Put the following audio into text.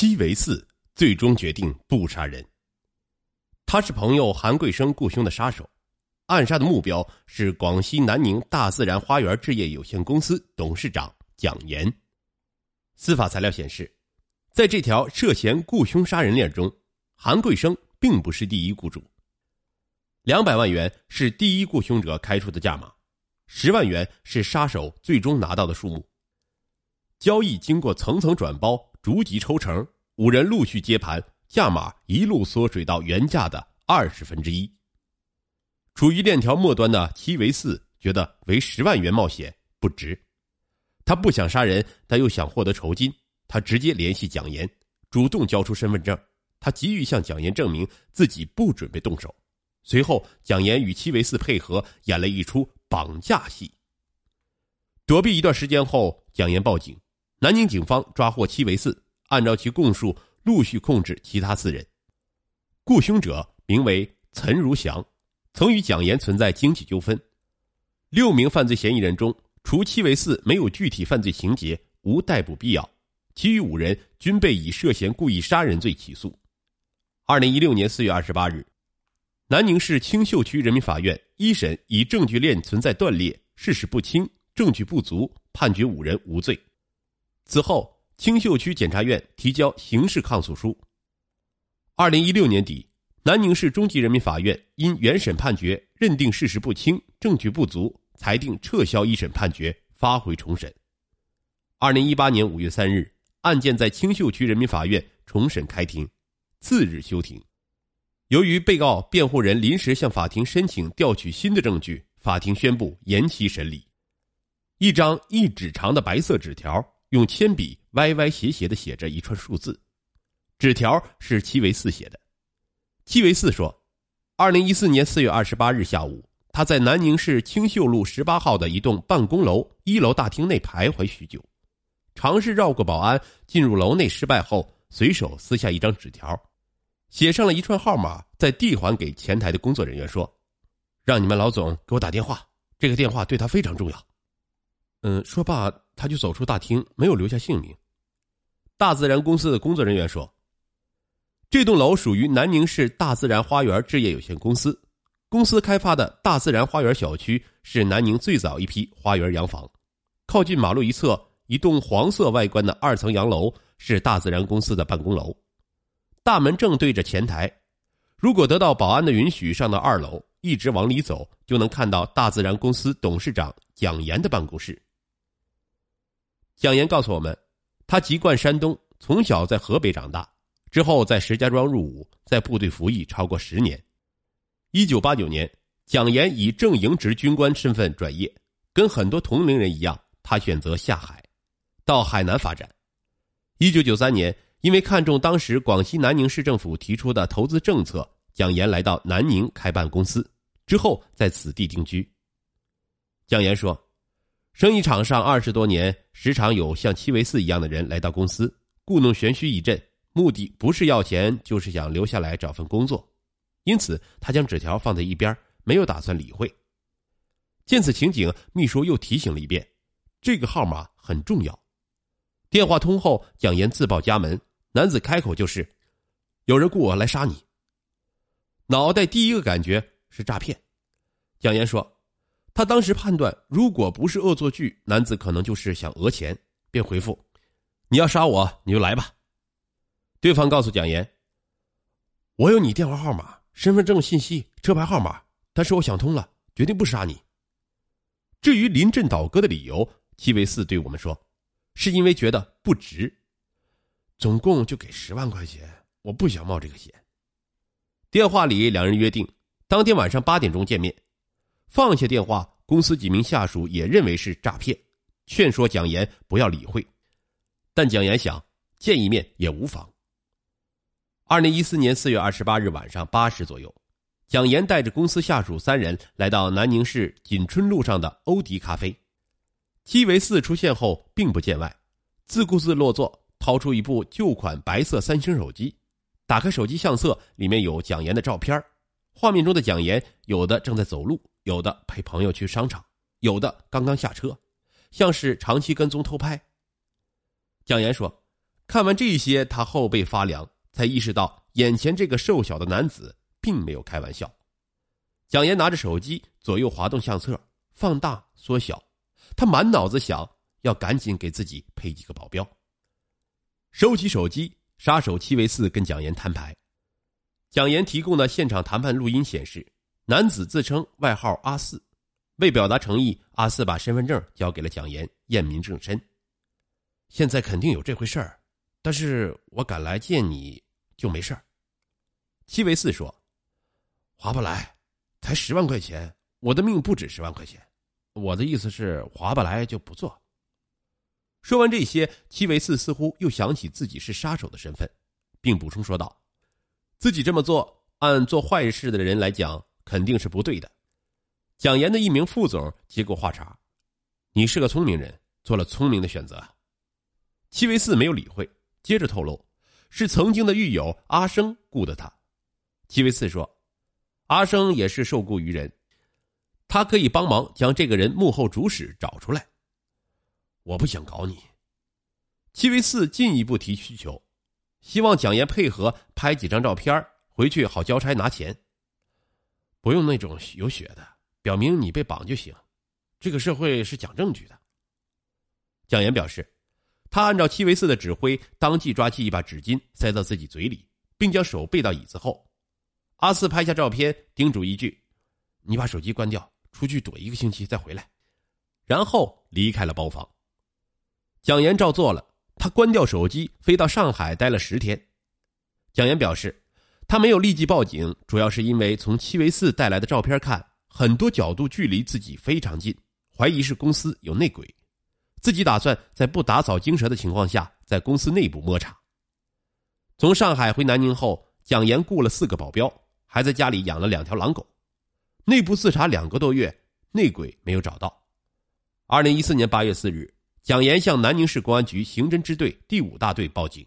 七为四，最终决定不杀人。他是朋友韩贵生雇凶的杀手，暗杀的目标是广西南宁大自然花园置业有限公司董事长蒋岩。司法材料显示，在这条涉嫌雇凶杀人链中，韩贵生并不是第一雇主。两百万元是第一雇凶者开出的价码，十万元是杀手最终拿到的数目。交易经过层层转包。逐级抽成，五人陆续接盘，价码一路缩水到原价的二十分之一。处于链条末端的七为四觉得为十万元冒险不值，他不想杀人，但又想获得酬金，他直接联系蒋岩，主动交出身份证，他急于向蒋岩证明自己不准备动手。随后，蒋岩与七为四配合演了一出绑架戏。躲避一段时间后，蒋岩报警。南宁警方抓获七为四，按照其供述，陆续控制其他四人。雇凶者名为岑如祥，曾与蒋岩存在经济纠纷。六名犯罪嫌疑人中，除七为四没有具体犯罪情节，无逮捕必要，其余五人均被以涉嫌故意杀人罪起诉。二零一六年四月二十八日，南宁市青秀区人民法院一审以证据链存在断裂、事实不清、证据不足，判决五人无罪。此后，青秀区检察院提交刑事抗诉书。二零一六年底，南宁市中级人民法院因原审判决认定事实不清、证据不足，裁定撤销一审判决，发回重审。二零一八年五月三日，案件在青秀区人民法院重审开庭，次日休庭。由于被告辩护人临时向法庭申请调取新的证据，法庭宣布延期审理。一张一指长的白色纸条。用铅笔歪歪斜斜的写着一串数字，纸条是七维四写的。七维四说，二零一四年四月二十八日下午，他在南宁市青秀路十八号的一栋办公楼一楼大厅内徘徊许久，尝试绕过保安进入楼内失败后，随手撕下一张纸条，写上了一串号码，再递还给前台的工作人员说：“让你们老总给我打电话，这个电话对他非常重要。”嗯，说罢。他就走出大厅，没有留下姓名。大自然公司的工作人员说：“这栋楼属于南宁市大自然花园置业有限公司，公司开发的大自然花园小区是南宁最早一批花园洋房。靠近马路一侧，一栋黄色外观的二层洋楼是大自然公司的办公楼，大门正对着前台。如果得到保安的允许，上到二楼，一直往里走，就能看到大自然公司董事长蒋岩的办公室。”蒋岩告诉我们，他籍贯山东，从小在河北长大，之后在石家庄入伍，在部队服役超过十年。一九八九年，蒋岩以正营职军官身份转业，跟很多同龄人一样，他选择下海，到海南发展。一九九三年，因为看中当时广西南宁市政府提出的投资政策，蒋岩来到南宁开办公司，之后在此地定居。蒋岩说。生意场上二十多年，时常有像七维四一样的人来到公司，故弄玄虚一阵，目的不是要钱，就是想留下来找份工作。因此，他将纸条放在一边，没有打算理会。见此情景，秘书又提醒了一遍：“这个号码很重要。”电话通后，蒋岩自报家门，男子开口就是：“有人雇我来杀你。”脑袋第一个感觉是诈骗。蒋岩说。他当时判断，如果不是恶作剧，男子可能就是想讹钱，便回复：“你要杀我，你就来吧。”对方告诉蒋岩：“我有你电话号码、身份证信息、车牌号码，但是我想通了，决定不杀你。至于临阵倒戈的理由，七为四对我们说，是因为觉得不值，总共就给十万块钱，我不想冒这个险。”电话里，两人约定当天晚上八点钟见面。放下电话，公司几名下属也认为是诈骗，劝说蒋岩不要理会。但蒋岩想见一面也无妨。二零一四年四月二十八日晚上八时左右，蒋岩带着公司下属三人来到南宁市锦春路上的欧迪咖啡。七维四出现后并不见外，自顾自落座，掏出一部旧款白色三星手机，打开手机相册，里面有蒋岩的照片。画面中的蒋岩有的正在走路。有的陪朋友去商场，有的刚刚下车，像是长期跟踪偷拍。蒋岩说：“看完这些，他后背发凉，才意识到眼前这个瘦小的男子并没有开玩笑。蒋岩拿着手机左右滑动相册，放大缩小，他满脑子想要赶紧给自己配几个保镖。收起手机，杀手七维四跟蒋岩摊牌。蒋岩提供的现场谈判录音显示，男子自称外号阿四，为表达诚意，阿四把身份证交给了蒋岩验明正身。现在肯定有这回事儿。但是我敢来见你，就没事儿。七维四说：“划不来，才十万块钱，我的命不止十万块钱。我的意思是，划不来就不做。”说完这些，七维四似乎又想起自己是杀手的身份，并补充说道：“自己这么做，按做坏事的人来讲，肯定是不对的。”蒋岩的一名副总接过话茬：“你是个聪明人，做了聪明的选择。”七维四没有理会。接着透露，是曾经的狱友阿生雇的他。七维四说：“阿生也是受雇于人，他可以帮忙将这个人幕后主使找出来。”我不想搞你。七维四进一步提需求，希望蒋岩配合拍几张照片，回去好交差拿钱。不用那种有血的，表明你被绑就行。这个社会是讲证据的。蒋岩表示。他按照七维四的指挥，当即抓起一把纸巾塞到自己嘴里，并将手背到椅子后。阿四拍下照片，叮嘱一句：“你把手机关掉，出去躲一个星期再回来。”然后离开了包房。蒋岩照做了，他关掉手机，飞到上海待了十天。蒋岩表示，他没有立即报警，主要是因为从七维四带来的照片看，很多角度距离自己非常近，怀疑是公司有内鬼。自己打算在不打草惊蛇的情况下，在公司内部摸查。从上海回南宁后，蒋岩雇了四个保镖，还在家里养了两条狼狗。内部自查两个多月，内鬼没有找到。二零一四年八月四日，蒋岩向南宁市公安局刑侦支队第五大队报警。